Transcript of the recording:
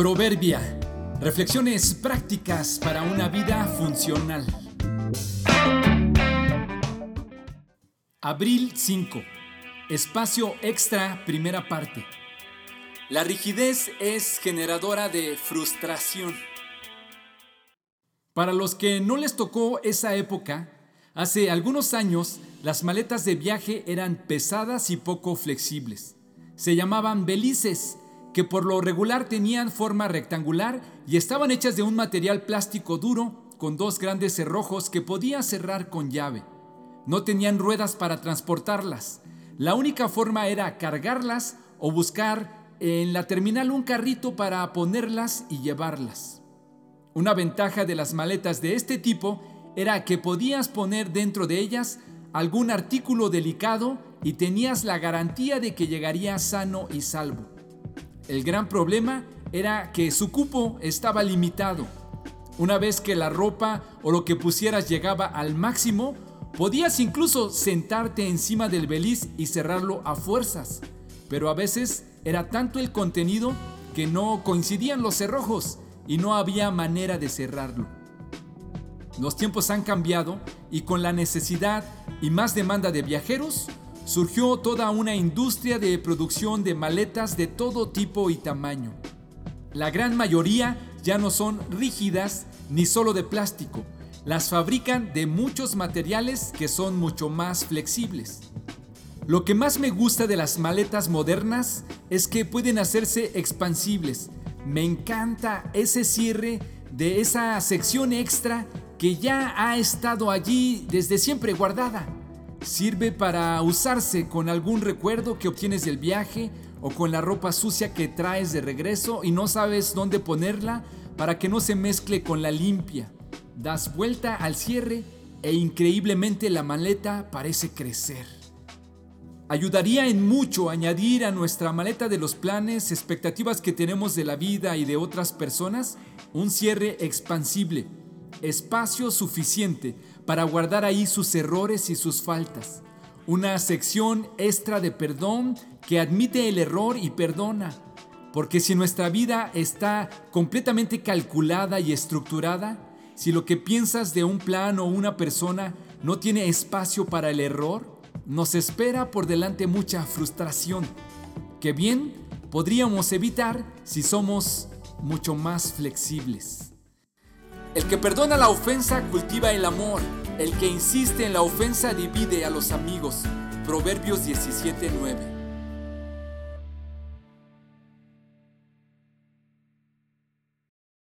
Proverbia. Reflexiones prácticas para una vida funcional. Abril 5. Espacio extra, primera parte. La rigidez es generadora de frustración. Para los que no les tocó esa época, hace algunos años las maletas de viaje eran pesadas y poco flexibles. Se llamaban belices que por lo regular tenían forma rectangular y estaban hechas de un material plástico duro con dos grandes cerrojos que podía cerrar con llave. No tenían ruedas para transportarlas. La única forma era cargarlas o buscar en la terminal un carrito para ponerlas y llevarlas. Una ventaja de las maletas de este tipo era que podías poner dentro de ellas algún artículo delicado y tenías la garantía de que llegaría sano y salvo. El gran problema era que su cupo estaba limitado. Una vez que la ropa o lo que pusieras llegaba al máximo, podías incluso sentarte encima del beliz y cerrarlo a fuerzas. Pero a veces era tanto el contenido que no coincidían los cerrojos y no había manera de cerrarlo. Los tiempos han cambiado y con la necesidad y más demanda de viajeros, surgió toda una industria de producción de maletas de todo tipo y tamaño. La gran mayoría ya no son rígidas ni solo de plástico, las fabrican de muchos materiales que son mucho más flexibles. Lo que más me gusta de las maletas modernas es que pueden hacerse expansibles. Me encanta ese cierre de esa sección extra que ya ha estado allí desde siempre guardada. Sirve para usarse con algún recuerdo que obtienes del viaje o con la ropa sucia que traes de regreso y no sabes dónde ponerla para que no se mezcle con la limpia. Das vuelta al cierre e increíblemente la maleta parece crecer. Ayudaría en mucho añadir a nuestra maleta de los planes, expectativas que tenemos de la vida y de otras personas, un cierre expansible, espacio suficiente para guardar ahí sus errores y sus faltas. Una sección extra de perdón que admite el error y perdona. Porque si nuestra vida está completamente calculada y estructurada, si lo que piensas de un plan o una persona no tiene espacio para el error, nos espera por delante mucha frustración, que bien podríamos evitar si somos mucho más flexibles. El que perdona la ofensa cultiva el amor. El que insiste en la ofensa divide a los amigos. Proverbios 17:9.